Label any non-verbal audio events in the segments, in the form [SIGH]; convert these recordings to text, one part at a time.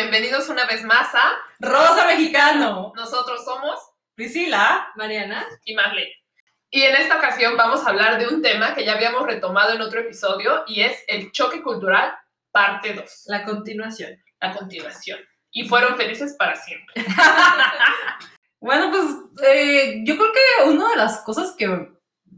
bienvenidos una vez más a Rosa Mexicano. Nosotros somos Priscila. Mariana. y Marlene. Y en esta ocasión vamos a hablar de un tema que ya habíamos retomado en otro episodio y es el choque cultural parte 2, La continuación. la continuación. Y fueron felices para siempre. [LAUGHS] Bueno, pues eh, yo creo que una de las cosas que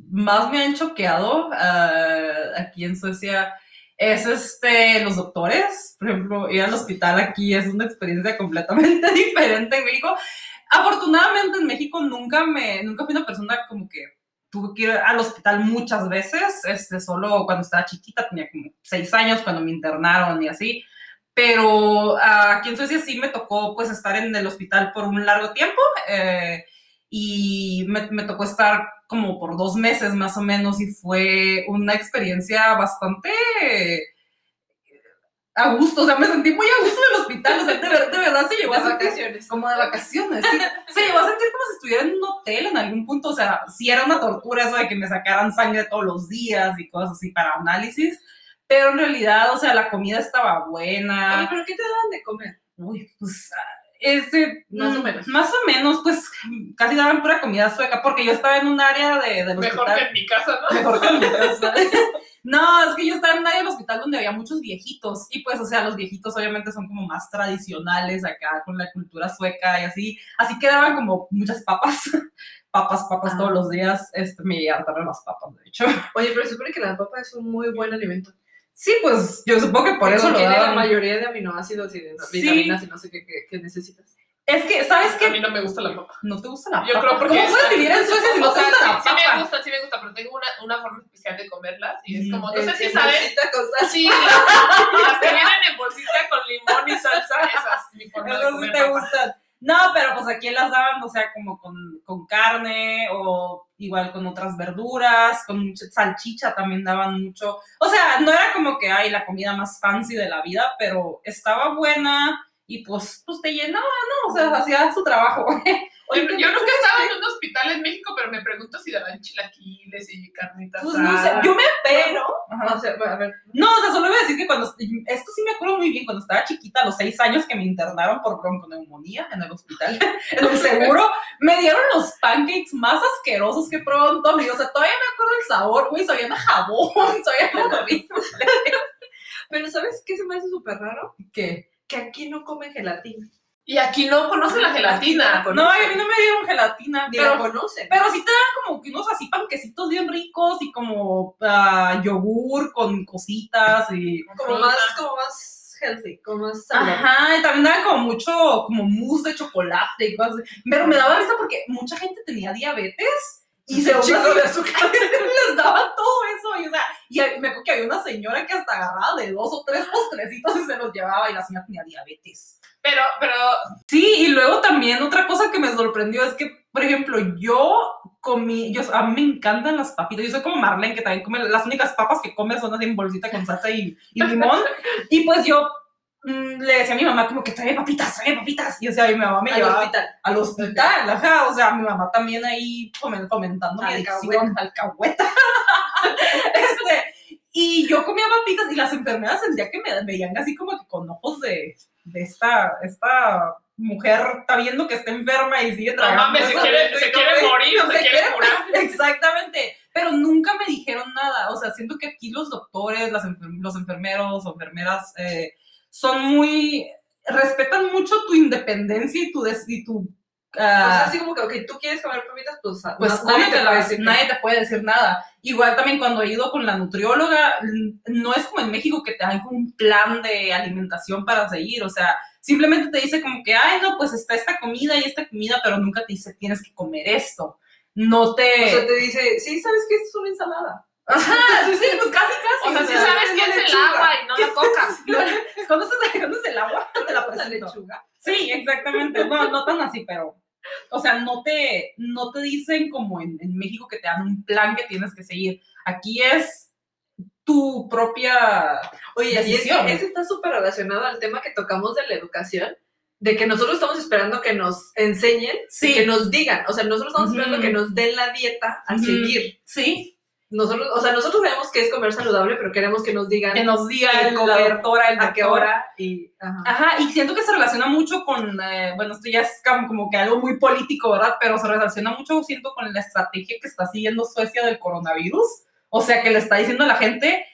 más me han choqueado ah, aquí en Suecia es este, los doctores. Por ejemplo, ir al hospital aquí es una experiencia completamente [LAUGHS] diferente en México. Afortunadamente en México nunca me, nunca fui una persona como que tuve que ir al hospital muchas veces, este, solo cuando estaba chiquita, tenía como seis años cuando me internaron y así. Pero ah, aquí en Suecia sí me tocó pues estar en el hospital por un largo tiempo eh, y me, me tocó estar como por dos meses más o menos y fue una experiencia bastante a gusto, o sea, me sentí muy a gusto en el hospital, o sea, de, ver- de verdad se llevó a sentir vacaciones. como de vacaciones, sí. Se llevó a sentir como si estuviera en un hotel en algún punto, o sea, sí era una tortura eso de que me sacaran sangre todos los días y cosas así para análisis, pero en realidad, o sea, la comida estaba Oye, buena, ¿pero qué te daban de comer? uy, pues, ah, este, Más o mm, menos. Más o menos, pues, casi daban pura comida sueca, porque yo estaba en un área de, del Mejor hospital. que en mi casa, ¿no? Mejor que en mi [LAUGHS] casa. No, es que yo estaba en un área del hospital donde había muchos viejitos y pues, o sea, los viejitos obviamente son como más tradicionales acá con la cultura sueca y así, así que daban como muchas papas, [LAUGHS] papas, papas Ah. todos los días, este, me hartaron las papas, de hecho. Oye, pero se supone que la papa es un muy buen alimento. Sí, pues, yo supongo que por eso lo Contiene la daban. mayoría de aminoácidos y de Sí. vitaminas y no sé qué, qué- qué necesitas. Es que, ¿sabes A qué? mí no me gusta la papa. No te gusta la Yo papa. creo porque ¿Cómo es- puedes vivir en Suecia si no te gusta sí, la sí me papa? gusta, sí me gusta, pero tengo una, una forma especial de comerlas y es como, no sé si en saben, bolsita con sí, las, las que vienen en bolsita con limón y salsa, esas, mi forma de Eso sí comer te gustan. No, pero pues aquí las daban, o sea, como con, con carne o igual con otras verduras, con mucha salchicha también daban mucho. O sea, no era como que hay la comida más fancy de la vida, pero estaba buena y pues, pues te llenaba, ¿no? O sea, hacía su trabajo. [LAUGHS] Oye, yo nunca he estado en un hospital en México, pero me pregunto si daban chilaquiles y carnitas. Pues no sé, yo me Pero, Ajá. o sea, a ver, No, o sea, solo iba a decir que cuando, esto sí me acuerdo muy bien, cuando estaba chiquita, a los seis años que me internaron por bronconeumonía en el hospital, [LAUGHS] [LAUGHS] en el seguro, me dieron los pancakes más asquerosos que pronto, o sea, todavía me acuerdo el sabor, güey, sabían a jabón, [LAUGHS] sabían a pero ¿sabes qué se me hace súper raro? ¿Qué? Que aquí no comen gelatina. Y aquí no conocen la gelatina. No, a mí no me dieron gelatina, Ni la pero, conocen. pero sí te dan como que unos así panquecitos bien ricos y como ah, yogur con cositas y... como más, como más healthy, como más saludable. Ajá, y también daban como mucho, como mousse de chocolate y cosas así. Pero me daba risa porque mucha gente tenía diabetes y se Un chingo de azúcar. [LAUGHS] les daban todo eso. Y, o sea, y me acuerdo que había una señora que hasta agarraba de dos o tres postrecitos y se los llevaba y la señora tenía diabetes. Pero, pero, Sí, y luego también otra cosa que me sorprendió es que, por ejemplo, yo comí, yo, a mí me encantan las papitas, yo soy como Marlene, que también come, las únicas papas que come son así en bolsita con salsa y, y limón, [LAUGHS] y pues yo le decía a mi mamá como que trae papitas, trae papitas, y o sea, mi mamá me Al llevaba hospital. al hospital, ajá, o sea, mi mamá también ahí fomen- fomentando mi adicción, alcahueta. [LAUGHS] este, y yo comía papitas y las enfermeras sentía que me veían así como que con ojos de, de esta, esta mujer está viendo que está enferma y sigue no tragando. mames, se quiere, se quiere morir, Se se quiere quiere curar. [LAUGHS] Exactamente, pero nunca me dijeron nada. O sea, siento que aquí los doctores, las enfer- los enfermeros o enfermeras eh, son muy, respetan mucho tu independencia y tu, des- y tu O sea, ah, así como que, ok, tú quieres comer papitas, pues, pues no- nadie te decir que nadie te puede decir nada. Igual también cuando he ido con la nutrióloga, no es como en México que te dan como un plan de alimentación para seguir, o sea, simplemente te dice como que, ay, no, pues está esta comida y esta comida, pero nunca te dice tienes que comer esto. No te... O sea, te dice, sí, ¿sabes qué? Esto es una ensalada. Ajá, sí, sí, pues casi, casi. O sea, sí sabes es que es el agua y no la tocas. [LAUGHS] ¿Conoces, conoces el agua? Te [LAUGHS] la presento. lechuga. Sí, exactamente. No, no tan así, pero. O sea, no te, no te dicen como en, en México que te dan un plan que tienes que seguir. Aquí es tu propia. Oye, y es Decisión. que eso está súper relacionado al tema que tocamos de la educación, de que nosotros estamos esperando que nos enseñen, Sí. y que nos digan, o sea, nosotros estamos esperando que nos den la dieta a seguir. Sí. Nosotros, o sea, nosotros sabemos que es comer saludable, pero queremos que nos digan Que nos diga qué el- doctora, el a qué hora y ajá. Ajá, y siento que se relaciona mucho con, eh, bueno, esto ya es como, como que algo muy político, ¿verdad? Pero se relaciona mucho, siento, con la estrategia que está siguiendo Suecia del coronavirus. O sea, que le está diciendo a la gente,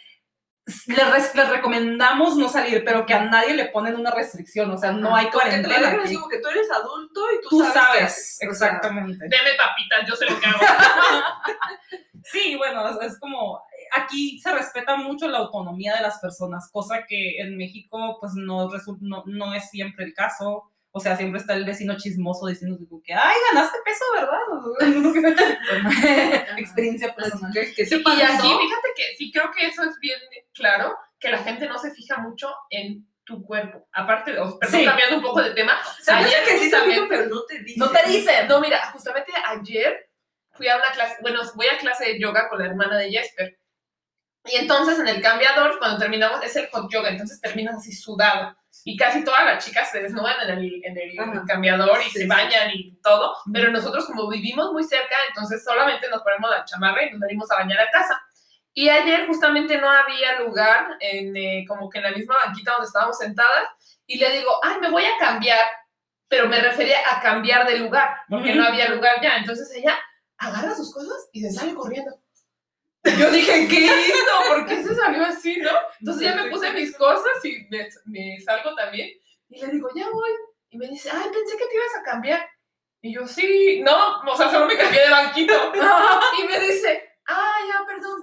les, les recomendamos no salir, pero que a nadie le ponen una restricción, o sea, no hay cuarentena. así como que tú eres adulto y tú, Tú sabes, hacer. O sea, exactamente. Deme papitas, yo sé lo que hago. [LAUGHS] Sí, bueno, es, es como, aquí se respeta mucho la autonomía de las personas, cosa que en México pues no, no, no es siempre el caso. O sea, siempre está el vecino chismoso diciendo que, ay, ganaste peso, ¿verdad? [LAUGHS] [LAUGHS] Experiencia personal. que, que Sí, y aquí, fíjate que sí creo que eso es bien claro, que la gente no se fija mucho en tu cuerpo. Aparte, o- perdón, Sí. cambiando un poco de tema, hace ayer que sí te pero no te dicen. No te dicen. No, mira, justamente ayer fui a una clase, bueno, voy a clase de yoga con la hermana de Jesper. Y entonces en el cambiador, cuando terminamos, es el hot yoga, entonces terminas así sudado. Y casi todas las chicas se desnudan en el, en el cambiador y Sí, se sí. bañan y todo. Pero nosotros, como vivimos muy cerca, entonces solamente nos ponemos la chamarra y nos venimos a bañar a casa. Y ayer justamente no había lugar, en, eh, como que en la misma banquita donde estábamos sentadas. Y le digo, ay, me voy a cambiar. Pero me refería a cambiar de lugar, porque Ujú. no había lugar ya. Entonces ella agarra sus cosas y se sale corriendo. Yo dije, ¿qué hizo? ¿Por qué se salió así, no? Entonces ya me puse mis cosas y me, me salgo también. Y le digo, ya voy. Y me dice, ay, pensé que te ibas a cambiar. Y yo, sí, no, o sea, solo me cambié de banquito. [LAUGHS] y me dice, ah, ya, perdón.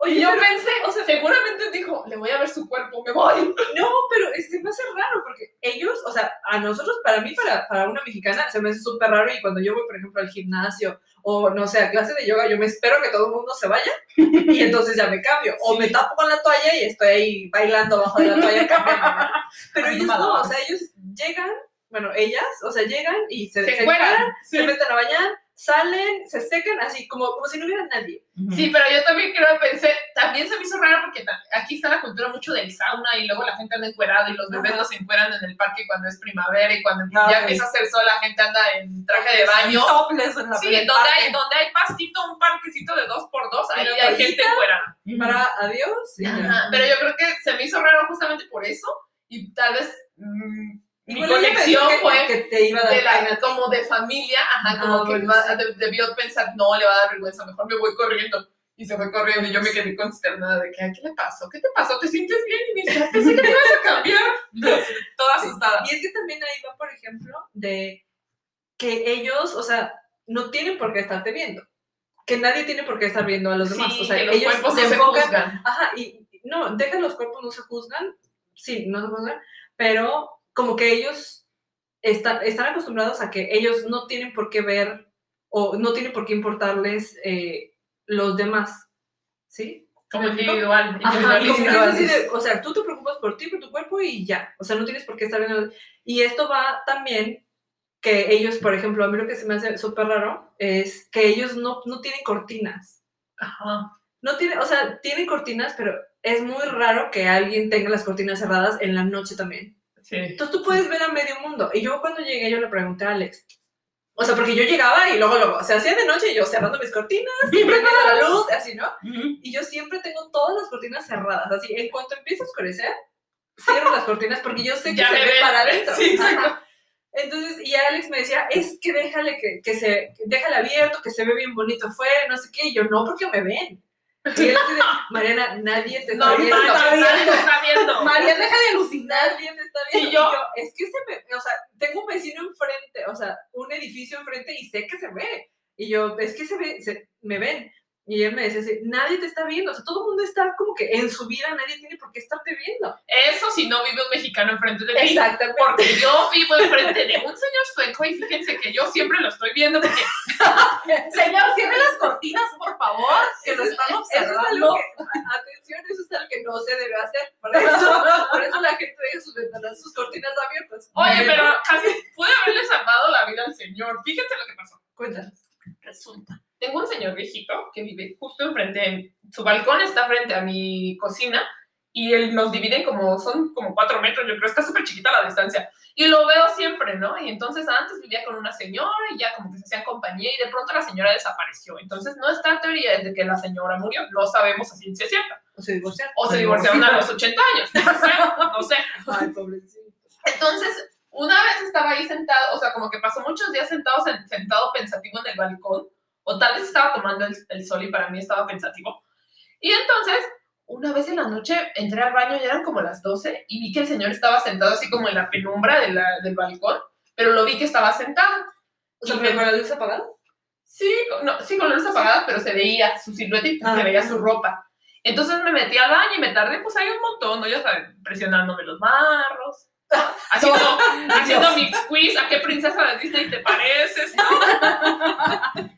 Oye, Y yo pero- pensé, o sea, seguramente dijo, le voy a ver su cuerpo, me voy. [LAUGHS] No, pero es, se me hace raro porque ellos, o sea, a nosotros, para mí, para, para una mexicana, se me hace súper raro y cuando yo voy, por ejemplo, al gimnasio o, no sé, a clase de yoga, yo me espero que todo el mundo se vaya y [LAUGHS] entonces ya me cambio. O me tapo con la toalla y estoy ahí bailando bajo de la toalla [LAUGHS] cambiando. Pero ellos no, o sea, ellos llegan, bueno, ellas, o sea, llegan y se, Se se Sí. se meten a bañar, salen, se secan, así como, como si no hubiera nadie. Sí, pero yo también creo, pensé, también se me hizo raro porque aquí está la cultura mucho del sauna y luego la gente anda encuerada y los bebés Ajá. los encueran en el parque cuando es primavera y cuando Ah, ya empieza a hacer sol la gente anda en traje de baño. Topless en la Sí, en donde hay, donde hay pastito, un parquecito de dos por dos, ahí hay gente encuerada. Para adiós. Ajá, Pero yo creo que se me hizo raro justamente por eso y tal vez mm, mi Bueno, conexión que- fue que te iba a dar de la- como de familia, ajá, como Ah, que bueno, va- sí. de- debió pensar, no, le va a dar vergüenza, mejor me voy corriendo. Y se fue corriendo y yo me quedé consternada de que, "Ay, ¿qué le pasó? ¿Qué te pasó? ¿Te sientes bien? Y me dice, "Ah, pensé que te ibas a cambiar. [LAUGHS] Toda asustada. Y es que también ahí va, por ejemplo, de que ellos, o sea, no tienen por qué estarte viendo. Que nadie tiene por qué estar viendo a los demás. Sí, o sea, que los ellos cuerpos se no se enfocan- juzgan. Ajá, y no, dejan los cuerpos, no se juzgan. Sí, no se juzgan, pero como que ellos están, están acostumbrados a que ellos no tienen por qué ver o no tienen por qué importarles eh, los demás. ¿Sí? Como individual. Ajá, como de- o sea, tú te preocupas por ti, por tu cuerpo y ya. O sea, no tienes por qué estar viendo. Y esto va también que ellos, por ejemplo, a mí lo que se me hace súper raro es que ellos no, no tienen cortinas. Ajá. No tienen, o sea, tienen cortinas, pero es muy raro que alguien tenga las cortinas cerradas en la noche también. Sí. Entonces tú puedes ver a medio mundo. Y yo cuando llegué, yo le pregunté a Alex. O sea, porque yo llegaba y luego, luego, se hacía de noche y yo cerrando mis cortinas, y prendiendo la luz, así, ¿no? Ujú. Y yo siempre tengo todas las cortinas cerradas. Así, en cuanto empieza a oscurecer, cierro las cortinas porque yo sé que Ya se ve para adentro. Sí, exacto. Entonces, y Alex me decía, es que déjale que, que se, déjale abierto, que se ve bien bonito afuera, no sé qué. Y yo, no, porque me ven. Y él así de, Mariana, nadie te está No, viendo. no, nadie te está viendo. María, deja de alucinar. Nadie te está viendo. Y yo- es que se me, o sea, tengo un vecino enfrente, o sea, un edificio enfrente y sé que se ve. Y yo, es que se ve, se, me ven. Y él me decía así, nadie te está viendo, o sea, todo el mundo está como que en su vida, nadie tiene por qué estarte viendo. Eso si no vive un mexicano enfrente de mí. Exactamente. Porque yo vivo enfrente de un señor sueco y fíjense que yo siempre lo estoy viendo porque [LAUGHS] Señor, cierre las cortinas, por favor, que lo están Eso es algo observando. que, atención, eso es algo que no se debe hacer. Por eso, por eso la gente deja sus ventanas, sus cortinas abiertas. Oye, pero casi pude haberle salvado la vida al señor. Fíjate lo que pasó. Cuéntanos. Resulta. Tengo un señor viejito que vive justo enfrente. Su balcón está frente a mi cocina y él nos dividen como, son como cuatro metros, yo creo, está súper chiquita la distancia. Y lo veo siempre, ¿no? Y entonces antes vivía con una señora y ya como que se hacían compañía y de pronto la señora desapareció. Entonces nuestra teoría es de que la señora murió, no sabemos a ciencia cierta. O se divorciaron. O se divorciaron a los 80 años, no sé, no sé. Ay, pobrecito. Entonces, una vez estaba ahí sentado, o sea, como que pasó muchos días sentado, sen- sentado pensativo en el balcón, o tal vez estaba tomando el, el sol y para mí estaba pensativo. Y entonces, una vez en la noche entré al baño y eran como las 12 y vi que el señor estaba sentado así como en la penumbra de la- del balcón, pero lo vi que estaba sentado. O sea, Y pero con la luz apagada. Sí, no, sí, con la luz apagada, pero se veía su siluetita, Ah. se veía su ropa. Entonces me metí al baño y me tardé, pues ahí un montón, ¿no? Ya saben, presionándome los marros, haciendo, haciendo mi quiz, ¿a qué princesa de Disney te pareces? ¿no? [LAUGHS]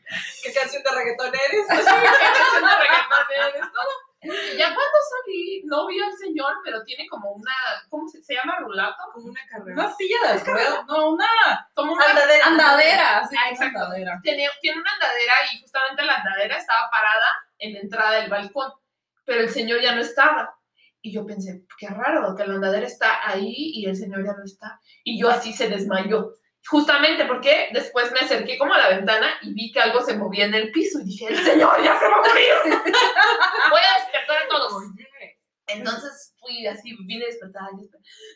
¿Qué canción de reggaetón eres? ¿qué canción de reggaetón eres? Todo. Y [LAUGHS] ya cuando salí, no vi al señor, pero tiene como una, ¿cómo se, se llama? ¿Rulato? Como una carrera. Una silla de ruedas, no, una Como una Andadera. andadera, sí, Ah, exacto. andadera. tiene, tiene una andadera y justamente la andadera estaba parada en la entrada del balcón, pero el señor ya no estaba. Y yo pensé, qué raro, que la andadera está ahí y el señor ya no está. Y yo así se desmayó. Justamente porque después me acerqué como a la ventana y vi que algo se movía en el piso y dije, el señor ya se va a morir. [LAUGHS] Voy a despertar a todos. Entonces fui así, vine a despertar.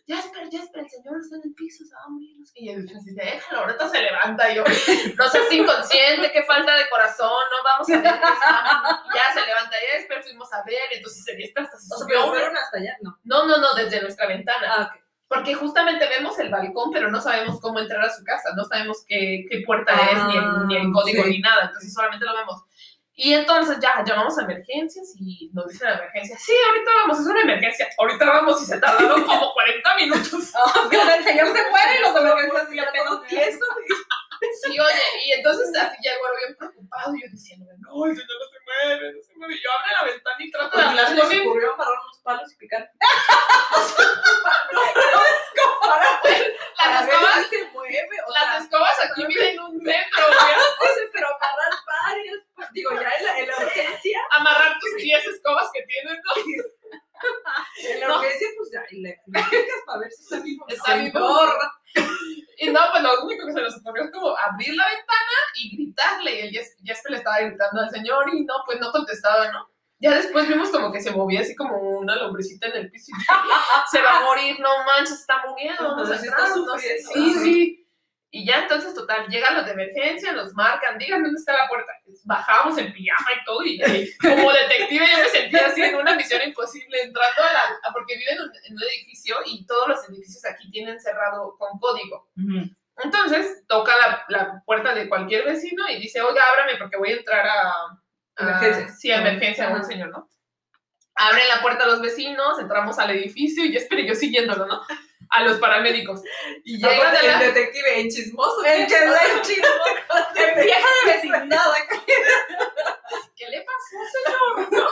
Ya espera, ya espera, el señor está en el piso, se va a morir. Y yo así, déjalo, ahorita se levanta. Y yo, [LAUGHS] no seas inconsciente, qué falta de corazón, no vamos a ver Ya se levanta, ya espera, fuimos a ver. Entonces se despierta, se O sea, fueron hasta allá, no. No, no, no, desde nuestra ventana. Ah, ok. Porque justamente vemos el balcón, pero no sabemos cómo entrar a su casa, no sabemos qué, qué puerta Ah, es, ni el, ni el código, sí. ni nada, entonces solamente lo vemos. Y entonces ya llamamos a emergencias y nos dicen a emergencia, sí, ahorita vamos, es una emergencia, ahorita vamos y se tardaron como 40 minutos. [LAUGHS] Dios, el señor se muere y los [LAUGHS] emergencias y apenas tieso. Sí, oye, y entonces así ya el güero bien preocupado, y yo diciendo, no, el señor no se mueve, no se mueve, y yo abro la ventana y trato de hablar se con él. ocurrió amarrar unos palos y picar. [LAUGHS] Las escobas, se mueve. Las escobas aquí miden un metro, no [LAUGHS] pero amarrar varios. pues, Digo, ya en la, en la urgencia. amarrar tus 10 escobas que tienen, ¿no? [LAUGHS] En la No. urgencia, pues ya, y le, le picas para ver si está vivo. Está vivo. Señor. Y no, pues lo único que se nos ocurrió como abrir la ventana y gritarle. Y el Jes- Jesper le estaba gritando al señor y no, pues no contestaba, ¿no? Ya después vimos como que se movía así como una lombrecita en el piso. Y [LAUGHS] se va a morir, no manches, está muriendo. Ajá, sí está no sé. Sí, sí. Y ya entonces, total, llegan los de emergencia, nos marcan, díganme dónde está la puerta. Bajamos en pijama y todo, y, y como detective yo me sentía así en una misión imposible, entrando a la... a- porque viven en un, en un edificio y todos los edificios aquí tienen cerrado con código. Entonces, toca la, la puerta de cualquier vecino y dice, oiga, ábrame porque voy a entrar a... a- Emergencia. Sí, a emergencia, a un señor, ¿no? Abren la puerta a los vecinos, entramos al edificio y [LAUGHS] yo esperé yo siguiéndolo, ¿no? A los paramédicos. Y llegan Aparte, a la... el detective en chismoso. El ¿qué? chisme, O sea, el chisme. Vieja de vecindad. ¿qué le pasó, señor?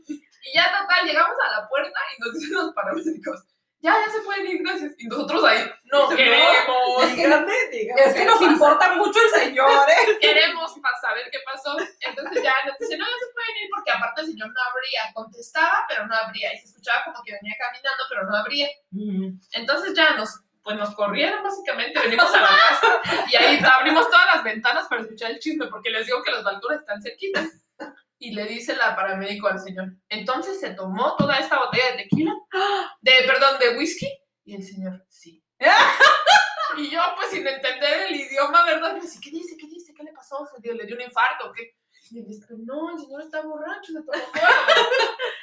[LAUGHS] y ya total, llegamos a la puerta y nos dicen los paramédicos, ya, ya se pueden ir, gracias. Y nosotros ahí, no queremos, Dígame, dígame. Es que nos importa mucho el señor, ¿eh? [LAUGHS] queremos para saber qué pasó. Entonces ya nos dicen, no, ya se pueden ir porque aparte el señor no abría, contestaba, pero no abría. Y se escuchaba como que venía caminando, pero no abría. Entonces ya nos, pues nos corrieron básicamente, [LAUGHS] venimos a la casa y ahí abrimos todas las ventanas para escuchar el chisme porque les digo que los balcones están cerquitas. Y le dice la paramédico al señor, entonces se tomó toda esta botella de tequila, de, perdón, de whisky, y el señor, sí. [LAUGHS] y yo pues sin entender el idioma, ¿verdad? Yo ¿qué dice? ¿Qué dice? ¿Qué le pasó? ¿Se dio- ¿Le dio un infarto o qué? Y él dice, no, el señor está borracho, se tomó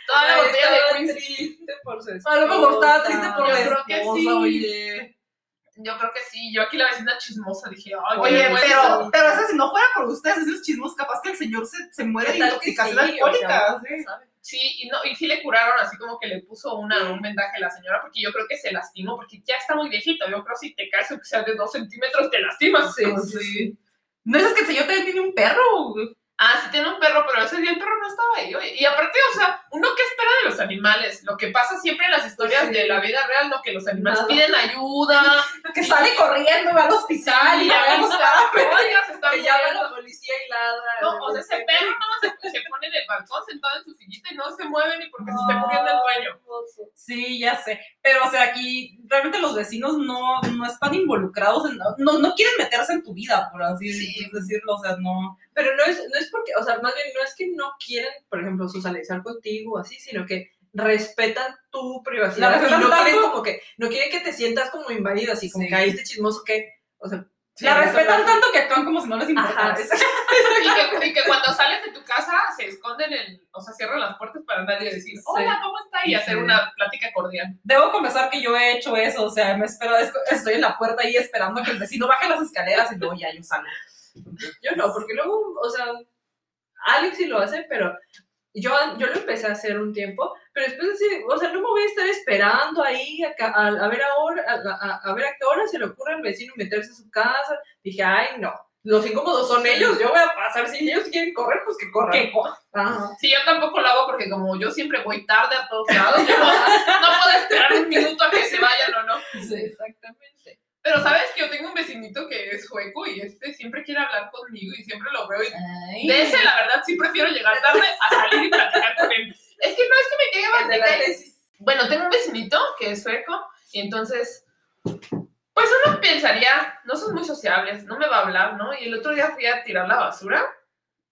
toda, la botella de whisky. triste por su A lo mejor estaba triste por la que esposa, sí. oye. Yo creo que sí. Yo aquí la vecina chismosa dije, ay, Oye, pero, bueno. pero eso si no fuera por ustedes, esos chismos, capaz que el señor se, se muere de ¿Qué tal que intoxicación sí? O alcohólica. sea, sí. y, no, y sí le curaron así como que le puso una, un vendaje a la señora porque yo creo que se lastimó porque ya está muy viejito. Yo creo que si te caes, aunque sea de dos centímetros, te lastimas. Sí. sí. No es que el señor también tiene un perro. güey. Ah, sí tiene un perro, pero ese día el perro no estaba ahí. oye. Y aparte, o sea, uno que espera de los animales, lo que pasa siempre en las historias Sí. de la vida real, lo que los animales Nada. piden ayuda, [LAUGHS] Que sale corriendo, va al hospital y y ya oiga, se está Que ya van a muriendo. la policía y ladra. No, o sea, ese perro no se, balcón sentado en su sillita y no se mueve ni porque se esté muriendo el dueño. Sí, ya sé. Pero, o sea, aquí realmente los vecinos no, no están involucrados en. No, no quieren meterse en tu vida, por así Sí. decirlo. O sea, no. Pero no es, no es porque, o sea, más bien no es que no quieren, por ejemplo, socializar contigo o así, sino que respetan tu privacidad. La y no quieren como que, no quieren que te sientas como invadido, así como Sí. que ahí este chismoso que, o sea, la respetan tanto que actúan como si no les importara. [LAUGHS] Y que, y que cuando sales de tu casa se esconden en, o sea, cierran las puertas para nadie decir, hola, ¿cómo está? Y hacer Sí. una plática cordial. Debo confesar que yo he hecho eso, o sea, me espero, estoy en la puerta ahí esperando a que el vecino baje las escaleras y luego ya yo salgo. Yo no, porque luego, o sea, Alex sí lo hace, pero yo, yo lo empecé a hacer un tiempo, pero después así, o sea, no me voy a estar esperando ahí a, a- a ver ahora, a, a- ver a qué hora se le ocurre al vecino meterse a su casa. Dije, ay, no, los incómodos son ellos, yo voy a pasar, si ellos quieren correr, pues que corran. ¿Qué co- Ajá. Sí, yo tampoco lo hago porque como yo siempre voy tarde a todos lados, yo no, no puedo esperar un minuto a que se vayan o no. Sí, exactamente. Pero sabes que yo tengo un vecinito que es sueco y este siempre quiere hablar conmigo y siempre lo veo y de ese la verdad sí prefiero llegar tarde a salir y platicar con él. Es que no es que me quede tesis. Bueno, tengo un vecinito que es sueco y entonces, pues uno pensaría, no son muy sociables, no me va a hablar, ¿no? Y el otro día fui a tirar la basura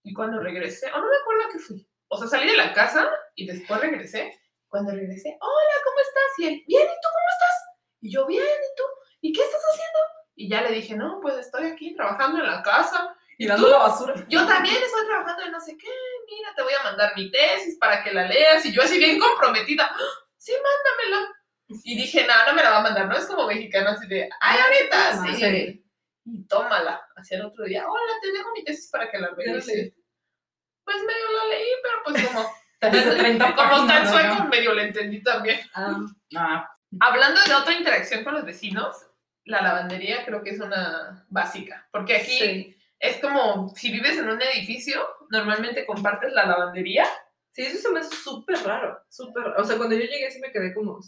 y cuando regresé, o no me acuerdo a qué fui. O sea, salí de la casa y después regresé. Cuando regresé, hola, ¿cómo estás? Y él, bien, ¿y tú cómo estás? Y yo, bien, ¿y tú? ¿Y qué estás haciendo? Y ya le dije, no, pues estoy aquí trabajando en la casa. Y dando la basura. Yo también estoy trabajando en no sé qué, mira, te voy a mandar mi tesis para que la leas. Y yo así bien comprometida, "Ah, sí, mándamela. Y dije, no, no me la va a mandar, no es como mexicano así de, ay, ahorita, Ah, sí. sí. Y tómala, hacia el otro día, hola, te dejo mi tesis para que la ¿Ya veas. Pues medio la leí, pero pues como, Tesis de 30 como está en sueco, medio la entendí también. Ah, Ah, Hablando de otra interacción con los vecinos, la lavandería creo que es una básica, porque aquí sí. es como si vives en un edificio, normalmente compartes la lavandería. Sí, eso se me hace súper raro, súper. O sea, cuando yo llegué sí me quedé como,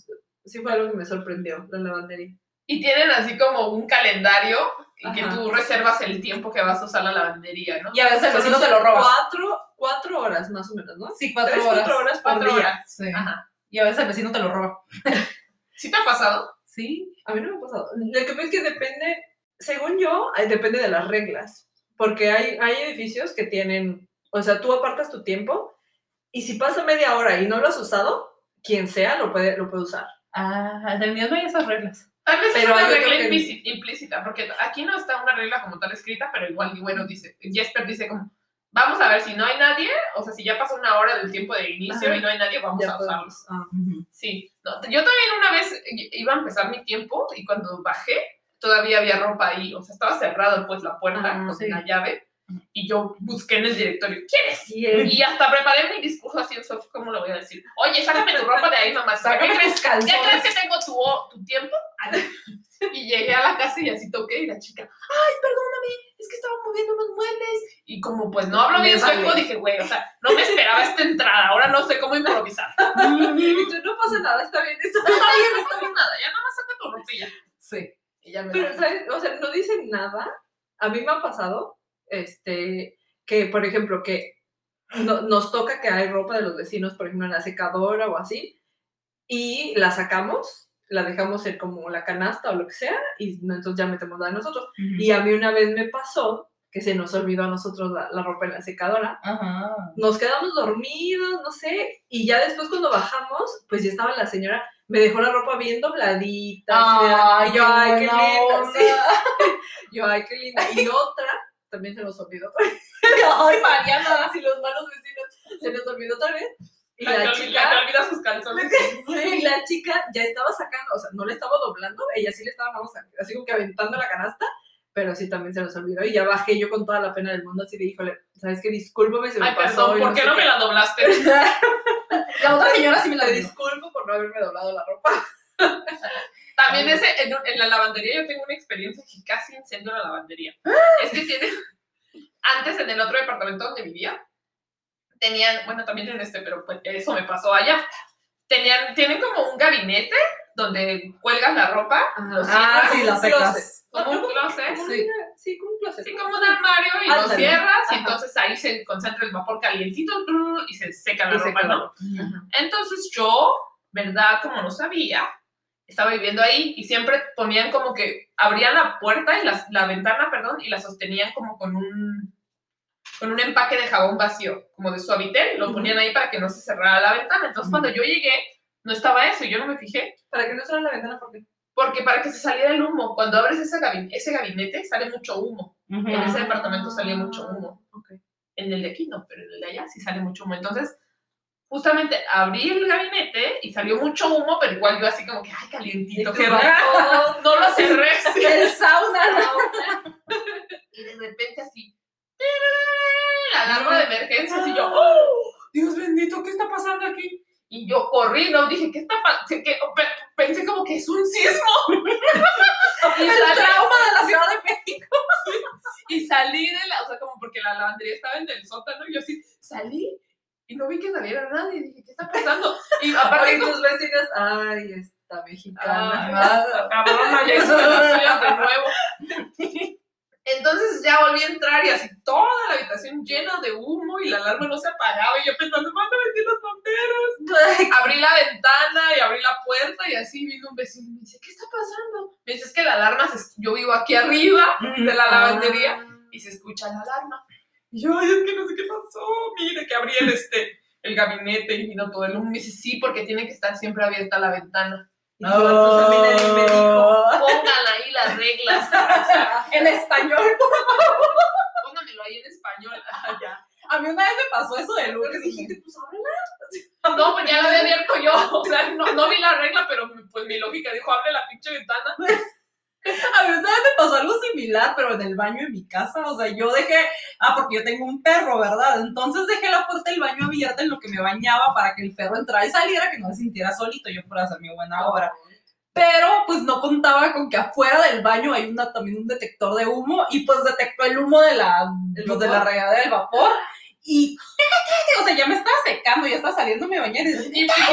sí fue algo que me sorprendió, la lavandería. Y tienen así como un calendario y que tú reservas el tiempo que vas a usar la lavandería, ¿no? Y a veces el vecino te lo roba. Cuatro, cuatro horas más o menos, ¿no? Sí, Tres, cuatro horas. cuatro horas por Cuatro día. horas. Sí. Ajá. Y a veces el vecino te lo roba. [LAUGHS] ¿Sí te ha pasado? Sí. A mí no me ha pasado. Lo que pasa es que depende, según yo, depende de las reglas. Porque hay, hay edificios que tienen, o sea, tú apartas tu tiempo y si pasa media hora y no lo has usado, quien sea lo puede, lo puede usar. Ah, del mío no hay esas reglas. Tal vez Pero es una regla que- implíci- implícita, porque aquí no está una regla como tal escrita, pero igual, y bueno, dice, Jesper dice como, vamos a ver si no hay nadie, o sea, si ya pasó una hora del tiempo de inicio Ajá. y no hay nadie, vamos Ya a usarlo. podemos. ah. Sí, no, yo también una vez iba a empezar mi tiempo y cuando bajé todavía había ropa ahí, o sea, estaba cerrado pues la puerta Ah, con sí. la llave y yo busqué en el directorio, ¿quién es? Y hasta preparé mi discurso así en soft, ¿cómo lo voy a decir? Oye, sácame tu ropa de ahí, mamá. Sácame ¿Qué crees? ¿Ya crees que tengo tu, tu tiempo? [LAUGHS] Y llegué a la casa y así toqué y la chica, ay, perdóname, es que estaba moviendo unos muebles. Y como pues no hablo bien sueco, dije, güey, o sea, no me esperaba esta entrada, ahora no sé cómo improvisar. [LAUGHS] Y tú, no pasa nada, está bien. Está bien, no pasa nada, ya nada más saca tu ropilla. Sí. Y ya me Pero, ¿sabes? O sea, no dicen nada. A mí me ha pasado, este, que, por ejemplo, que no- nos toca que hay ropa de los vecinos, por ejemplo, en la secadora o así, y la sacamos, la dejamos en como la canasta o lo que sea, y entonces ya metemos la de nosotros. Y a mí una vez me pasó que se nos olvidó a nosotros la, la ropa en la secadora. Ajá. Nos quedamos dormidos, no sé, y ya después cuando bajamos, pues ya estaba la señora, me dejó la ropa bien dobladita. y yo, ay, qué linda, [LAUGHS] sí. Yo, ay, qué linda. Y otra, también se nos olvidó otra vez. [LAUGHS] Ay, Mariana. Así los malos vecinos, se nos olvidó otra vez. Y la, la chica, la olvida sus calzones. [LAUGHS] y la chica ya estaba sacando, o sea, no le estaba doblando, ella sí le estaba vamos, así como que aventando la canasta, pero sí también se nos olvidó. Y ya bajé yo con toda la pena del mundo, así de, híjole, ¿sabes qué? Discúlpame, se me Ay, pasó. perdón, ¿por qué no me qué". la doblaste? [LAUGHS] La otra señora sí me la disculpo por no haberme doblado la ropa. También ese, en, en la lavandería yo tengo una experiencia que casi incendio la lavandería. Es que tienen, [LAUGHS] antes en el otro departamento donde vivía, tenían, bueno, también en este, pero pues eso me pasó allá. Tenían, tienen como un gabinete donde cuelgas la ropa, lo Ah, cierras, sí, las closet. secas. como un closet. Sí. Sí, como un closet. Así como un armario y lo Ándale. cierras y Ajá. entonces ahí se concentra el vapor calientito y se seca la Y ropa, queda. ¿no? Ajá. Entonces yo, ¿verdad? Como no sabía, estaba viviendo ahí y siempre ponían como que abrían la puerta y la, la ventana, perdón, y la sostenían como con un con un empaque de jabón vacío, como de suavitel, lo ponían ahí para que no se cerrara la ventana. Entonces cuando yo llegué, no estaba eso y yo no me fijé, Para que no cerrar la ventana, porque porque para que se saliera el humo, cuando abres ese, gabi- ese gabinete sale mucho humo. En ese Ah. departamento salía mucho humo. Ok. En el de aquí no, pero en el de allá sí sale mucho humo. Entonces, justamente abrí el gabinete y salió mucho humo, pero igual yo así como que, ay, calientito, qué rico. No lo cerré. [LAUGHS] El sauna. [LAUGHS] Y de repente así, la alarma de emergencias y yo, ¡oh! Dios bendito, ¿qué está pasando aquí? Y yo corrí, no dije, ¿qué está pasando? Pensé como que es un sismo. [LAUGHS] y, El salí, trauma de la Ciudad de México. y salí de la, o sea, como porque la lavandería estaba en el sótano, y yo así, salí y no vi que saliera nadie. Dije, ¿qué está pasando? Y aparte, Oye, tus vecinas, ay, esta mexicana. Ah, cabrona, ya hizo de las suyas de nuevo. Entonces ya volví a entrar y así toda la habitación llena de humo y la alarma no se apagaba y yo pensando, ¿cuándo metí los bomberos? Abrí la ventana y abrí la puerta y así vino un vecino y me dice, ¿qué está pasando? Me dice, es que la alarma, se... yo vivo aquí arriba de la lavandería y se escucha la alarma. Y yo, ay, es que no sé qué pasó, mire que abrí el, este, el gabinete y vino todo el humo. Me dice, sí, porque tiene que estar siempre abierta la ventana. Y entonces, a mí nadie me dijo. Pongan ahí las reglas. o sea, [LAUGHS] En español. [LAUGHS] póngamelo ahí en español. Ah, ya. A mí una vez me pasó eso de luz. Porque dijiste, pues ábrela. [LAUGHS] No, pues ya la había abierto yo. O sea, no, no vi la regla, pero pues mi lógica dijo, abre la pinche ventana. A mí una vez me pasó algo similar, pero en el baño de mi casa. O sea, yo dejé. Ah, porque yo tengo un perro, ¿verdad? Entonces dejé la puerta del baño abierta en lo que me bañaba para que el perro entrara y saliera, que no se sintiera solito, yo por hacer mi buena obra. Pero pues no contaba con que afuera del baño hay una, también un detector de humo y pues detectó el humo de la, ¿El pues, de la regadera del vapor. Y, o sea, ya me estaba secando, ya estaba saliendo mi bañar y Y me a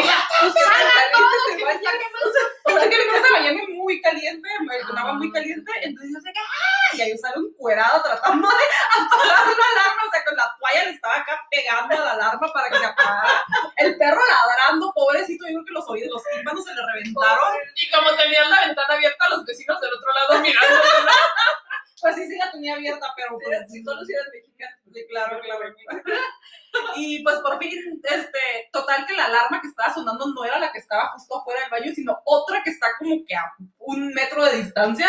bañarme muy caliente, me bañaba muy caliente, entonces yo sé que, ¡ah! Y ahí yo salgo encuerada tratando de apagar la alarma, o sea, con la toalla le estaba acá pegando a la alarma para que se apagara. El perro ladrando, pobrecito, yo creo que los oídos, los tímpanos se le reventaron. y como tenían la ventana abierta, los vecinos del otro lado mirando. Pues sí, sí la tenía abierta, pero pues, Si solo si mexicana. Sí, claro, claro. [LAUGHS] Y pues por fin, este, total que la alarma que estaba sonando no era la que estaba justo afuera del baño, sino otra que está como que a un metro de distancia.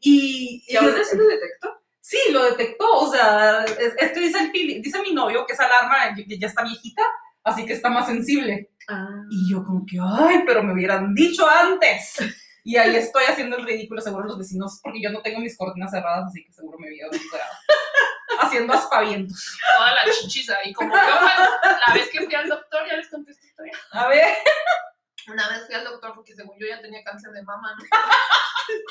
Y, ¿Y aún así lo detectó? sí, lo detectó. O sea, es, es que dice, el, dice mi novio que esa alarma ya, ya está viejita, así que está más sensible. Ah. Y yo como que, ay, pero me hubieran dicho antes. [LAUGHS] Y ahí estoy haciendo el ridículo, seguro los vecinos, porque yo no tengo mis cortinas cerradas, así que seguro me vieron. Haciendo aspavientos. Toda la chichiza. Y como yo, la vez que fui al doctor, ya les conté esta historia. A ver. Una vez fui al doctor porque según yo ya tenía cáncer de mama, ¿no?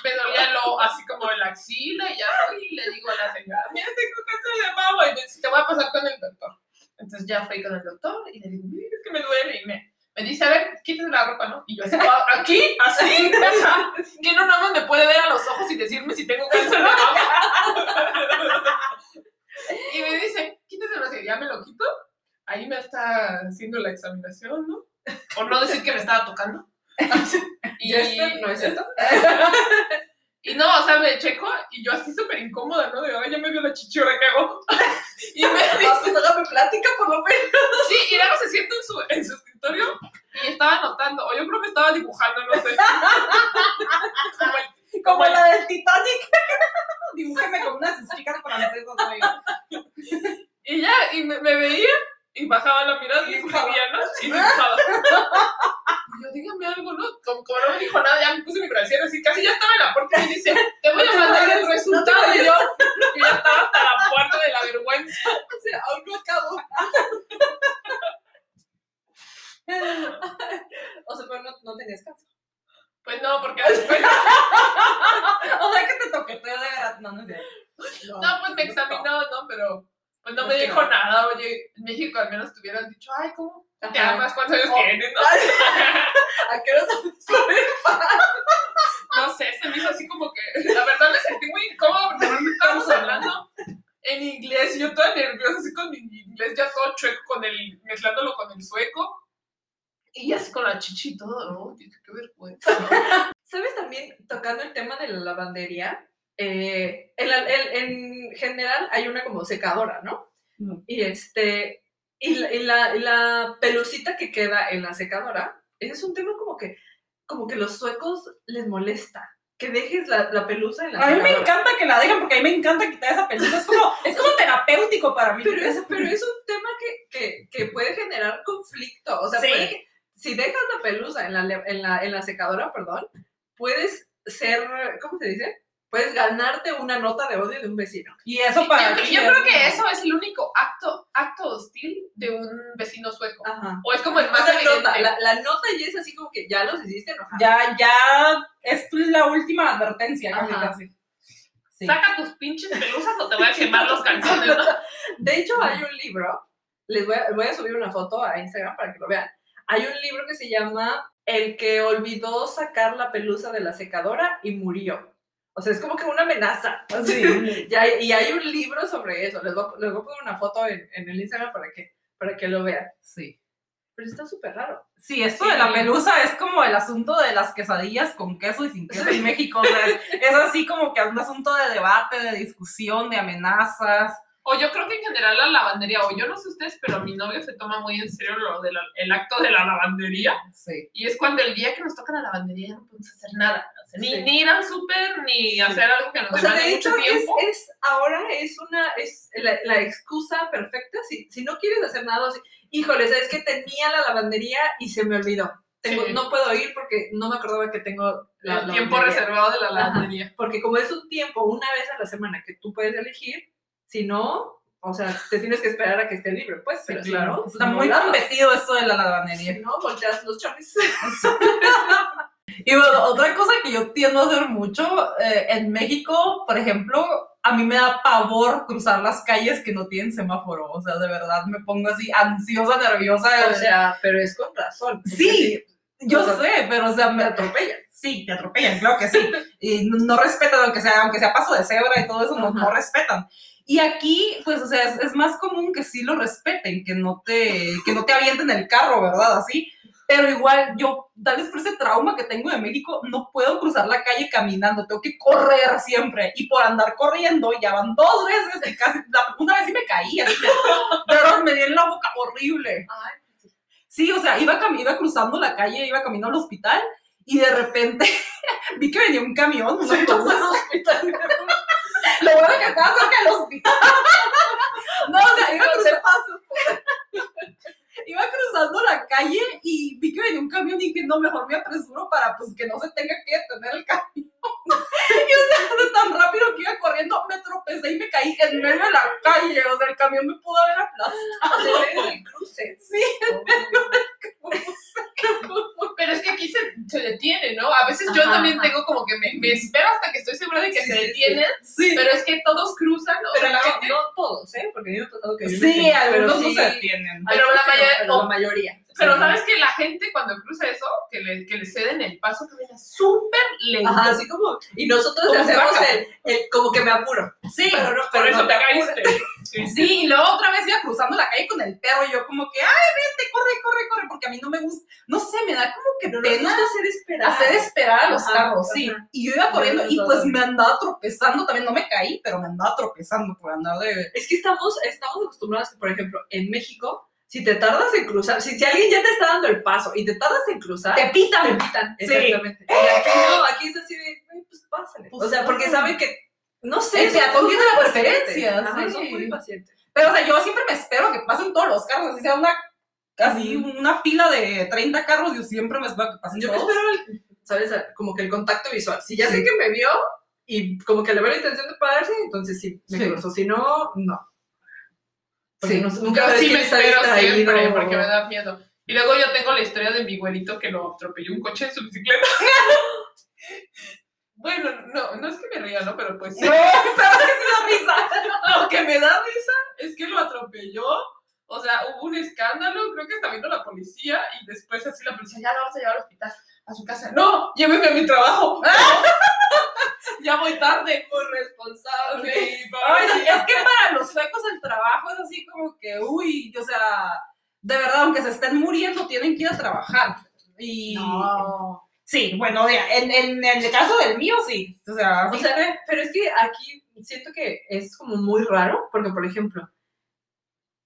Me dolía lo, así como la axila y ya fui y le digo a la señora, mira, tengo cáncer de mama y me dice, te voy a pasar con el doctor. Entonces ya fui con el doctor y le digo, mira, es que me duele y me, me dice, a ver, quítese la ropa, ¿no? Y yo así, "Ah, ¿aquí? ¿Así? [LAUGHS] ¿quién no nada más me puede ver a los ojos y decirme si tengo cáncer de [LAUGHS] y me dice, quítese la ya me lo quito. Ahí me está haciendo la examinación, ¿no? Por no decir que me estaba tocando. [LAUGHS] ¿Y no es cierto? Y no, o sea, me checo y yo así súper incómoda, ¿no? De, ay, ya me vio la chichora, ¿qué hago? [LAUGHS] y me [LAUGHS] dice, pues hágame plática por lo menos. sí, y luego se sienta en su, en su escritorio y estaba anotando, o yo creo que estaba dibujando, no sé. Como [LAUGHS] el- Como la del Titanic. Dibújame con unas chicas francesas, güey. y ya, y me, me veía y bajaba la mirada y Dibujaba. escribía, ¿no? Y dibujaba. [LAUGHS] Y yo, dígame algo, ¿no? Como, como no me dijo nada, ya me puse mi brasier así, casi ya estaba en la puerta y me dice, te voy a mandar el resultado. Y yo, yo ya estaba hasta la puerta de la vergüenza. O sea, aún no acabo. [LAUGHS] o sea, pero no, no tenías cáncer. Pues no, porque después, [LAUGHS] O sea que te toqueteó de verdad. No, no cierto. no, pues me examinó, ¿no? Pero pues no me dijo no. nada. Oye, en México al menos te hubieran dicho, ay, ¿cómo te amas? ¿Cuántos años Oh. tienes? ¿no? [LAUGHS] ¿A qué hora [LAUGHS] no sé, se me hizo así como que, la verdad me sentí muy incómoda porque realmente estábamos hablando en inglés y yo toda nerviosa así con mi inglés ya todo chueco con el, mezclándolo con el sueco. Y así con la chichi y todo, ¿no? Qué vergüenza. ¿no? [LAUGHS] ¿Sabes también, tocando el tema de la lavandería? Eh, en, la- en- en general hay una como secadora, ¿no? Mm. Y este, y la, y la- y la pelucita que queda en la secadora, ese es un tema como que, como que los suecos les molesta. Que dejes la, la pelusa en la A mí me secadora. encanta que la dejen porque a mí me encanta quitar esa pelusa. Es como, [LAUGHS] es como terapéutico para mí. Pero es, pero es un tema que, que, que puede generar conflicto. O sea, Sí. puede que- si dejas la pelusa en la, en, la, en la secadora, perdón, puedes ser, ¿cómo se dice? Puedes ganarte una nota de odio de un vecino. Y eso para yo, ti yo es- creo que eso es el único acto, acto hostil de un vecino sueco. Ajá. O es como el O más sea, evidente. nota, la, la nota ya es así como que ya los hiciste enojar. Ya, ya es la última advertencia, casi, Ajá. casi. Sí. Saca tus pinches pelusas o te voy a quemar los calzones. ¿no? De hecho, hay un libro, les voy a, voy a subir una foto a Instagram para que lo vean. Hay un libro que se llama El que olvidó sacar la pelusa de la secadora y murió. O sea, es como que una amenaza. [LAUGHS] Sí. Ya hay- y hay un libro sobre eso. Les voy, a- les voy a poner una foto en, en el Instagram para que, para que lo vean. Sí. Pero está súper raro. Sí, esto Sí. de la pelusa es como el asunto de las quesadillas con queso y sin queso en México. O sea, es, es así como que un asunto de debate, de discusión, de amenazas. O yo creo que en general la lavandería, o yo no sé ustedes, pero mi novio se toma muy en serio lo del el acto de la lavandería. Sí. Y es cuando el día que nos toca la lavandería ya no podemos hacer nada. O sea, ni, Sí. ni ir al súper, ni hacer algo que nos O sea, de hecho, mucho es, tiempo. es- ahora es una, es la, la excusa perfecta. Si, si no quieres hacer nada, así, híjole, ¿sabes que Tenía la lavandería y se me olvidó. Tengo, Sí. No puedo ir porque no me acordaba que tengo la el tiempo reservado de la Ajá. lavandería. Porque como es un tiempo, una vez a la semana que tú puedes elegir, si no, o sea, te tienes que esperar a que esté libre, pues, pero si no, pues, Está muy lavas. competido esto de la Si lavandería. no, volteas los chones. [LAUGHS] Y bueno, otra cosa que yo tiendo a hacer mucho, eh, en México, por ejemplo, a mí me da pavor cruzar las calles que no tienen semáforo. O sea, de verdad me pongo así ansiosa, nerviosa. O sea, pero es con razón. porque sí, yo o sea, sé, pero o sea, me, atropellan. Sí, te atropellan, claro que sí. Y no, no respetan, aunque sea, aunque sea paso de cebra y todo eso, no, no respetan. Y aquí, pues, o sea, es, es más común que sí lo respeten, que no te, que no te avienten el carro, ¿verdad? Así. Pero igual, yo, tal vez por ese trauma que tengo de México, no puedo cruzar la calle caminando, tengo que correr siempre. Y por andar corriendo, ya van dos veces y casi, la, una vez sí me caí, así, verdad, me di en la boca horrible. Ay, Sí, o sea, iba, iba cruzando la calle, iba camino al hospital y de repente [LAUGHS] vi que venía un camión, un autobús. Lo bueno que estaba cerca del hospital. [LAUGHS] No, o sea, iba, cruzando, iba cruzando la calle y vi que venía un camión y dije, no, mejor me apresuro para pues que no se tenga que detener el camión. [LAUGHS] Y o sea, de tan rápido que iba corriendo, me tropecé y me caí en medio de la calle. O sea, el camión me pudo haber aplastado. Ve en el cruce. Sí. Pero es que aquí se, se detiene, ¿no? A veces yo Ajá, también ajá. tengo como que me, me espero hasta que estoy segura de que Sí, se detienen, Sí. pero es que todos cruzan, o Pero sea, no, gente- no todos, ¿eh? Porque me ha pasado que yo Sí, algunos no sí, se detienen. Pero la mayoría- pero la mayoría. Pero Sí. sabes que la gente cuando cruza eso, que le, que le ceden el paso, que viene súper lento. Ajá, así como. Y nosotros Como hacemos el, el- como que me apuro. Sí, Pero no, Por pero eso no te caíste. Sí. sí, y luego otra vez iba cruzando la calle con el perro y yo como que, ay, vete, corre, corre, corre, porque a mí no me gusta, no sé, me da como que pena hacer esperar. hacer esperar a los Ajá, carros, sí. ajá. Y yo iba corriendo y pues me andaba tropezando, también no me caí, pero me andaba tropezando por andar de... Es que estamos, estamos acostumbrados que, por ejemplo, en México, si te tardas en cruzar, si, si alguien ya te está dando el paso y te tardas en cruzar, Te te pitan. pitan. Sí. Exactamente. Y aquí no, aquí es así de, "Ay, pues pásale. Pues, o sea, porque saben que, no sé, tiene muy la preferencia, Ajá, sí. son muy pacientes. Pero, o sea, yo siempre me espero que pasen todos los carros, así sea una, así una fila de 30 carros, yo siempre me espero que pasen Yo me todos. espero, el, ¿sabes? Como que el contacto visual. Si ya Sí. sé que me vio y como que le veo la intención de pararse, entonces sí, me Sí. cruzo. Si no, no. Sí. no- Yo nunca sabes sí me espero siempre porque me da miedo. Y luego yo tengo la historia de mi güerito que lo atropelló un coche en su bicicleta. [LAUGHS] bueno, no, no es que me ría, ¿no? Pero pues sí. No, [LAUGHS] pero sí da risa. Lo que me da risa es que lo atropelló. O sea, hubo un escándalo, creo que está viendo la policía y después así la policía, ya lo vamos a llevar al hospital. a su casa. No, lléveme a mi trabajo. [LAUGHS] ya voy tarde. Muy responsable. Sí, Ay, es que para los suecos el trabajo es así como que, uy, o sea, de verdad, aunque se estén muriendo, tienen que ir a trabajar. Y No. sí, bueno, en, en, en el caso del mío, sí. O sea, O sea, pero es que aquí siento que es como muy raro, porque por ejemplo,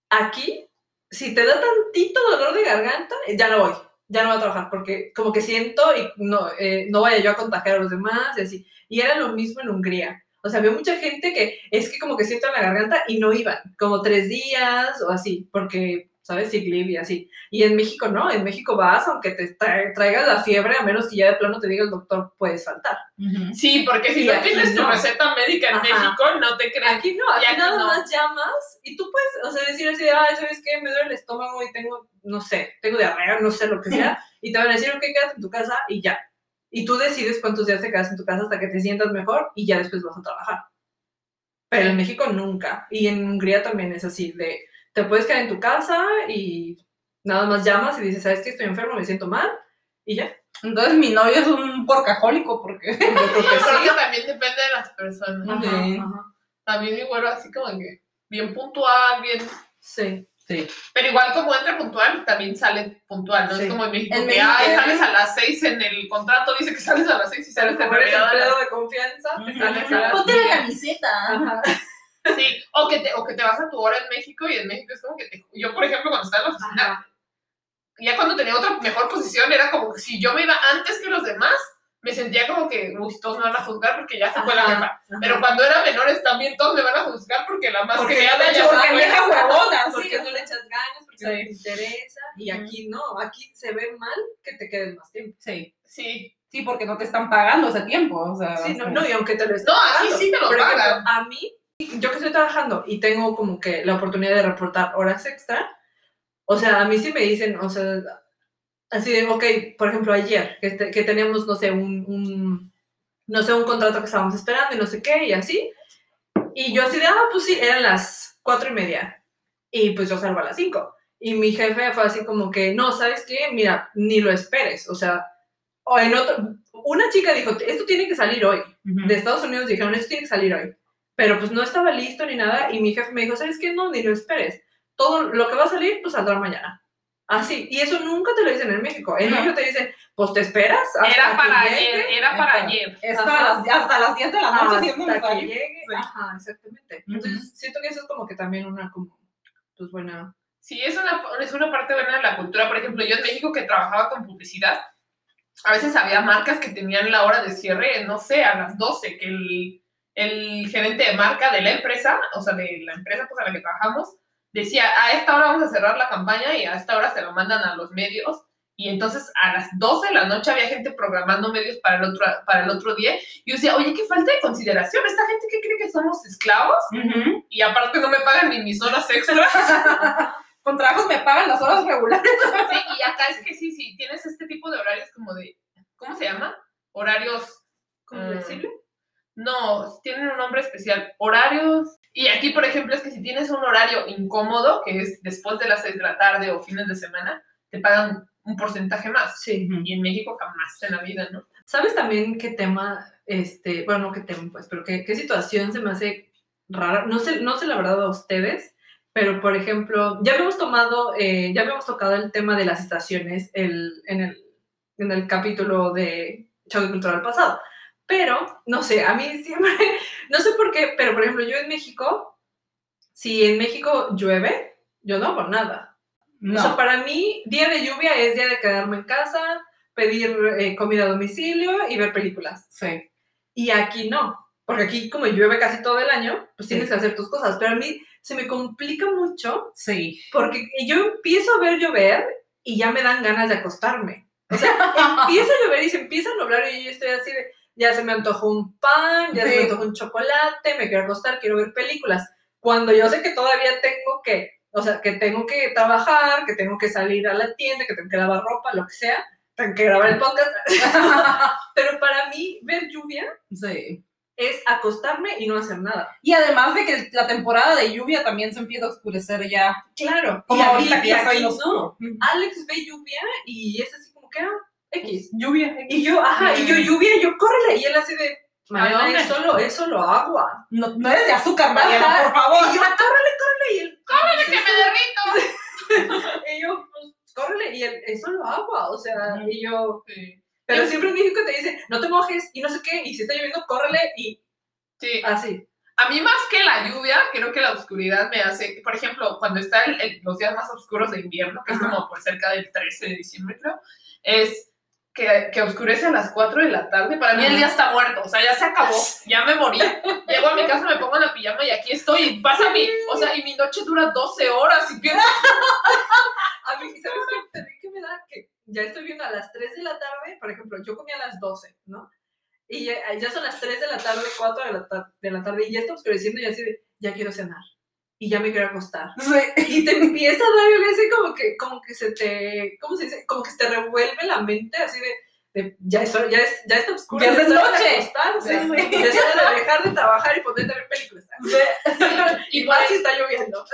aquí, si te da tantito dolor de garganta, ya no voy, ya no voy a trabajar, porque como que siento y no, eh, no vaya yo a contagiar a los demás y así. Y era lo mismo en Hungría. O sea, había mucha gente que es que como que siento en la garganta y no iban, como tres días o así, porque, ¿sabes? Leave y así. Y en México no, en México vas, aunque te tra- traigas la fiebre, a menos que ya de plano te diga el doctor, puedes faltar. Ujú. Sí, porque si Y no tienes tu no. receta médica en Ajá. México, no te creen. Aquí no, aquí aquí nada no. más llamas y tú puedes, o sea, decir así, ah, ¿sabes qué? Me duele el estómago y tengo, no sé, tengo diarrea, no sé, lo que sea, [LAUGHS] y te van a decir, ok, quédate en tu casa y ya. Y tú decides cuántos días te quedas en tu casa hasta que te sientas mejor y ya después vas a trabajar. Pero en México nunca. Y en Hungría también es así, de, te puedes quedar en tu casa y nada más llamas y dices, ¿sabes qué? Estoy enfermo, me siento mal y ya. Entonces mi novio es un porcajólico porque... [LAUGHS] Yo [LAUGHS] creo que sí. que también depende de las personas. Ajá. Ajá, ajá. También mi güero así como que bien puntual, bien... Sí. Sí. Pero igual como entra puntual, también sale puntual, ¿no? Sí. Es como en México En que, México, ay, sales a las seis en el contrato, dice que sales a las seis y sales como eres empleado de confianza, te sales a las Ponte la camiseta. Ajá. Sí, o que, te, o que te vas a tu hora en México y en México es como que te... Yo, por ejemplo, cuando estaba en la oficina, Ajá. ya cuando tenía otra mejor posición, era como que si yo me iba antes que los demás, me sentía como que, uy, todos me van a juzgar porque ya se fue la jefa. ajá. Pero cuando era menores también todos me van a juzgar porque la más Porque que no le ya echas se ganas, fue. vieja huevona, sí. porque no le echas ganas, porque no Sí. te interesa. Y aquí no, aquí se ve mal que te quedes más tiempo. Sí. Sí. Sí, porque no te están pagando ese tiempo. O sea, Sí, no, no, y aunque te lo estén No, aquí sí te lo pagan. a mí, yo que estoy trabajando y tengo como que la oportunidad de reportar horas extra, o sea, a mí sí me dicen, o sea, así de, ok, por ejemplo, ayer, que, te- que teníamos, no sé, un, un, no sé, un contrato que estábamos esperando y no sé qué, y así, y yo así de, ah, pues sí, eran las cuatro y media, y pues yo salgo a las cinco, y mi jefe fue así como que, no, ¿sabes qué? Mira, ni lo esperes, o sea, o en otro, una chica dijo, esto tiene que salir hoy, Ujú. de Estados Unidos dijeron, esto tiene que salir hoy. Pero pues no estaba listo ni nada y mi jefe me dijo, ¿sabes qué? No, ni lo esperes. Todo lo que va a salir, pues saldrá mañana. Así. Y eso nunca te lo dicen en México. En. México te dicen, pues te esperas. hasta Era que para llegue, ayer, era para ayer. Hasta las, hasta las 10 de la noche siendo hasta que llegue. Sí. Ajá, exactamente. Ujú. Entonces siento que eso es como que también una, como, pues buena. Sí, es una, es una parte buena de la cultura. Por ejemplo, yo en México que trabajaba con publicidad, a veces había marcas que tenían la hora de cierre, no sé, a las 12, que el, el gerente de marca de la empresa, o sea, de la empresa pues, a la que trabajamos, decía, a esta hora vamos a cerrar la campaña y a esta hora se lo mandan a los medios. Y entonces a las 12 de la noche había gente programando medios para el otro, para el otro día. Y yo decía, oye, qué falta de consideración. ¿Esta gente que cree que somos esclavos? Ujú. Y aparte no me pagan ni mis horas extras. [LAUGHS] Con trabajos me pagan las horas regulares. Sí, y acá es que sí, sí, tienes este tipo de horarios como de, ¿cómo se llama? Horarios, ¿Como Mm. flexible? No, tienen un nombre especial, horarios. Y aquí, por ejemplo, es que si tienes un horario incómodo, que es después de las 6 de la tarde o fines de semana, te pagan un porcentaje más. Sí. Y en México jamás en la vida, ¿no? ¿Sabes también qué tema, este, bueno, no qué tema, pues, pero qué, qué situación se me hace rara? No sé, no sé la verdad a ustedes, pero por ejemplo, ya habíamos tomado, eh, ya habíamos tocado el tema de las estaciones el, en, el, en el capítulo de Choque Cultural pasado. Pero, no sé, a mí siempre, [LAUGHS] no sé por qué, pero por ejemplo, yo en México, si en México llueve, yo no hago nada. O sea, No. para mí, día de lluvia es día de quedarme en casa, pedir eh, comida a domicilio y ver películas. Sí. Y aquí no, porque aquí como llueve casi todo el año, pues Sí. tienes que hacer tus cosas. Pero a mí se me complica mucho Sí. porque yo empiezo a ver llover y ya me dan ganas de acostarme. O sea, [LAUGHS] empieza a llover y se empieza a nublar y yo estoy así de, ya se me antojó un pan, ya se Sí. me antojó un chocolate, me quiero acostar, quiero ver películas. Cuando yo sé que todavía tengo que, o sea, que tengo que trabajar, que tengo que salir a la tienda, que tengo que lavar ropa, lo que sea, tengo que grabar el podcast. [LAUGHS] Pero para mí, ver lluvia Sí. es acostarme y no hacer nada. Y además de que la temporada de lluvia también se empieza a oscurecer ya. Claro. Como y ahorita que ya no. Alex ve lluvia y es así como que, ah, X. Lluvia. Y yo, ajá, y yo lluvia, y yo, córrele. Y él así de, ¿A Mariana, dónde? es solo, es solo agua. No, no eres de azúcar, Mariana, por favor. Y yo, córrele, córrele. Y él, ¡Córrele que me derrito! [LAUGHS] Y yo, pues, córrele. Y él, es solo agua. O sea, y yo, Sí. pero Es- siempre en México te dicen, no te mojes y no sé qué. Y si está lloviendo, córrele. Y Sí. así. A mí más que la lluvia, creo que la oscuridad me hace, por ejemplo, cuando están los días más oscuros de invierno, que es como por cerca del 13 de diciembre, creo, es que, que oscurece a las 4 de la tarde. Para mí el día está muerto, o sea, ya se acabó, [LAUGHS] ya me morí. Llego a mi casa, me pongo la pijama y aquí estoy. Y pasa mi, o sea, y mi noche dura 12 horas y pienso, [LAUGHS] A mí, ¿sabes qué? Me da que ya estoy viendo a las 3 de la tarde, por ejemplo, yo comí a las 12, ¿no? Y ya, ya son las 3 de la tarde, 4 de la, tar- de la tarde, y ya está oscureciendo y así de, ya quiero cenar. Y ya me quiero acostar. [LAUGHS] Y te empieza a dar así como que, como que se te, ¿cómo se dice? Como que se te revuelve la mente así de, de, ya, es, ya, es, ya está oscuro. Ya es hora de noche. acostarse, Sí, sí. Ya es hora de dejar de trabajar y ponerte a ver películas. [LAUGHS] y Y por más si está lloviendo.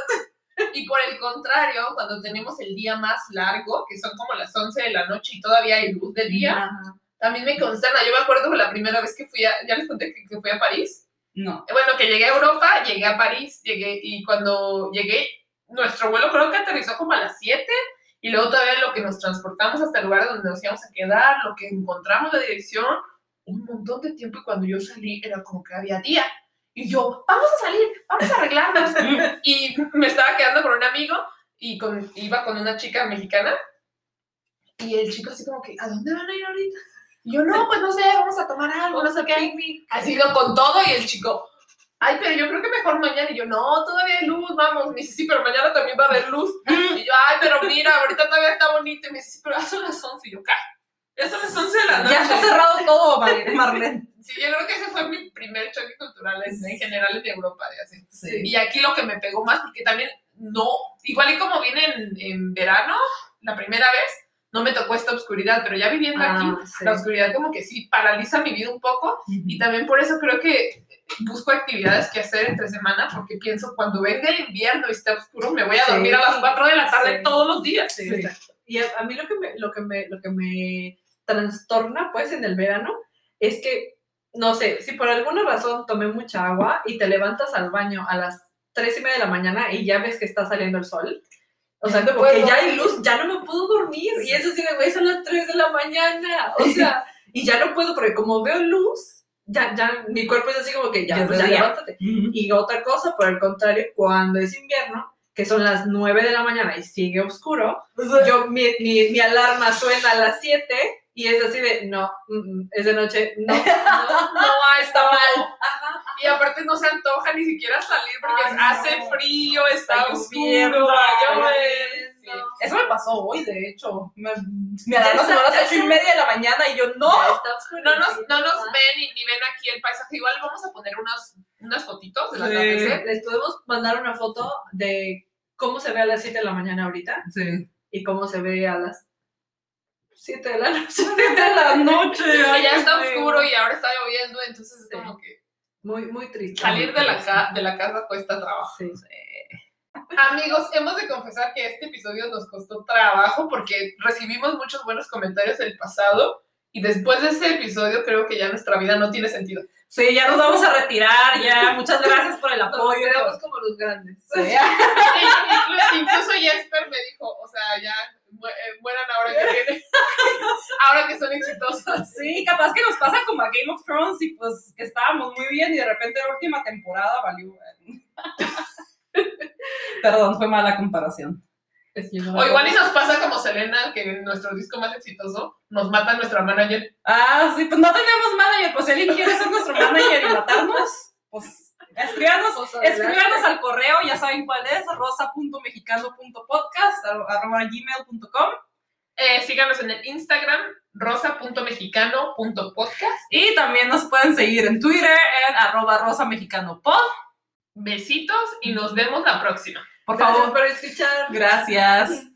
Y por el contrario, cuando tenemos el día más largo, que son como las 11 de la noche y todavía hay luz de día, Ajá. también me consterna. Yo me acuerdo que la primera vez que fui a, ya les conté que, que fui a París. No. Eh, Bueno, que llegué a Europa, llegué a París, llegué, y cuando llegué, nuestro vuelo creo que aterrizó como a las 7, y luego todavía lo que nos transportamos hasta el lugar donde nos íbamos a quedar, lo que encontramos la dirección, un montón de tiempo, y cuando yo salí era como que había día. Y yo, vamos a salir, vamos a arreglarnos. [LAUGHS] y me estaba quedando con un amigo, y con, iba con una chica mexicana, y el chico así como que, ¿a dónde van a ir ahorita? Y yo, no, pues no sé, vamos a tomar algo, no sé qué. Así ido con todo y el chico, ay, pero yo creo que mejor mañana. Y yo, no, todavía hay luz, vamos. Me dice, sí, pero mañana también va a haber luz. Y yo, ay, pero mira, ahorita todavía está bonito. Y me dice, sí, pero ya son las 11. Y yo, ¿qué? Ya son las 11 de la noche. Ya está cerrado todo, Mar- Marlene. Sí, yo creo que ese fue mi primer choque cultural en, en general en Europa. De así. Sí. Y aquí lo que me pegó más, porque también no, igual y como vine en, en verano, la primera vez, no me tocó esta oscuridad, pero ya viviendo aquí, Ah, sí. la oscuridad como que sí paraliza mi vida un poco y también por eso creo que busco actividades que hacer entre semana porque pienso cuando venga el invierno y esté oscuro me voy a Sí. dormir a las 4 de la tarde Sí. todos los días. Sí, exacto. Y a, a mí lo que, me, lo, que me, lo que me trastorna, pues, en el verano, es que, no sé, si por alguna razón tomé mucha agua y te levantas al baño a las tres y media de la mañana y ya ves que está saliendo el sol, o sea, no como que puedo ya hay luz, ya no me puedo dormir. Y eso sí de, güey, son las 3 de la mañana. O [LAUGHS] sea, y ya no puedo, porque como veo luz, ya, ya, mi cuerpo es así como que ya, Ya es pues, ya levántate. Ujú. Y otra cosa, por el contrario, cuando es invierno, que son las 9 de la mañana y sigue oscuro, yo, mi, mi, mi alarma suena a las 7 y es así de, no, mm, mm, es de noche, no, [LAUGHS] no, No, está mal. Ajá, Y aparte no se antoja ni siquiera salir porque Ay, hace no. frío, está Está oscuro. Sí. Eso me pasó hoy, de hecho. Me, me a las ocho y media de la mañana y yo, no. No nos, sí, no nos ven y ni ven aquí el paisaje. Igual vamos a poner unas, unas fotitos del Sí. atardecer. Les podemos mandar una foto de cómo se ve a las 7 de la mañana ahorita Sí. y cómo se ve a las 7 de la noche. de la noche. Ay, ya está feo. oscuro y ahora está lloviendo, entonces es como que Muy, muy triste. salir de la, ca- de la casa cuesta trabajo. Sí. Amigos, hemos de confesar que este episodio nos costó trabajo porque recibimos muchos buenos comentarios del pasado y después de ese episodio creo que ya nuestra vida no tiene sentido. Sí, ya nos vamos a retirar, ya. Muchas gracias por el Nos apoyo. quedamos como los grandes. Sí. Incluso, incluso Jesper me dijo, o sea, ya eh, mueran ahora que viene, [LAUGHS] ahora que son exitosos. Sí, capaz que nos pasa como a Game of Thrones y pues que estábamos muy bien y de repente la última temporada valió. [LAUGHS] Perdón, fue mala comparación. Es que no O igual y nos pasa como Selena, que en nuestro disco más exitoso nos mata nuestra manager. Ah, sí, pues no tenemos manager, pues si alguien quiere ser nuestro [LAUGHS] manager y matarnos, pues escríbanos, Pues, adelante. escríbanos al correo, ya saben cuál es, rosa.mexicano.podcast, arroba gmail.com Eh, síganos en el Instagram, rosa.mexicano.podcast. y también nos pueden seguir en Twitter en arroba rosamexicanopod. Besitos y nos vemos la próxima. Por Gracias favor, por escuchar. gracias.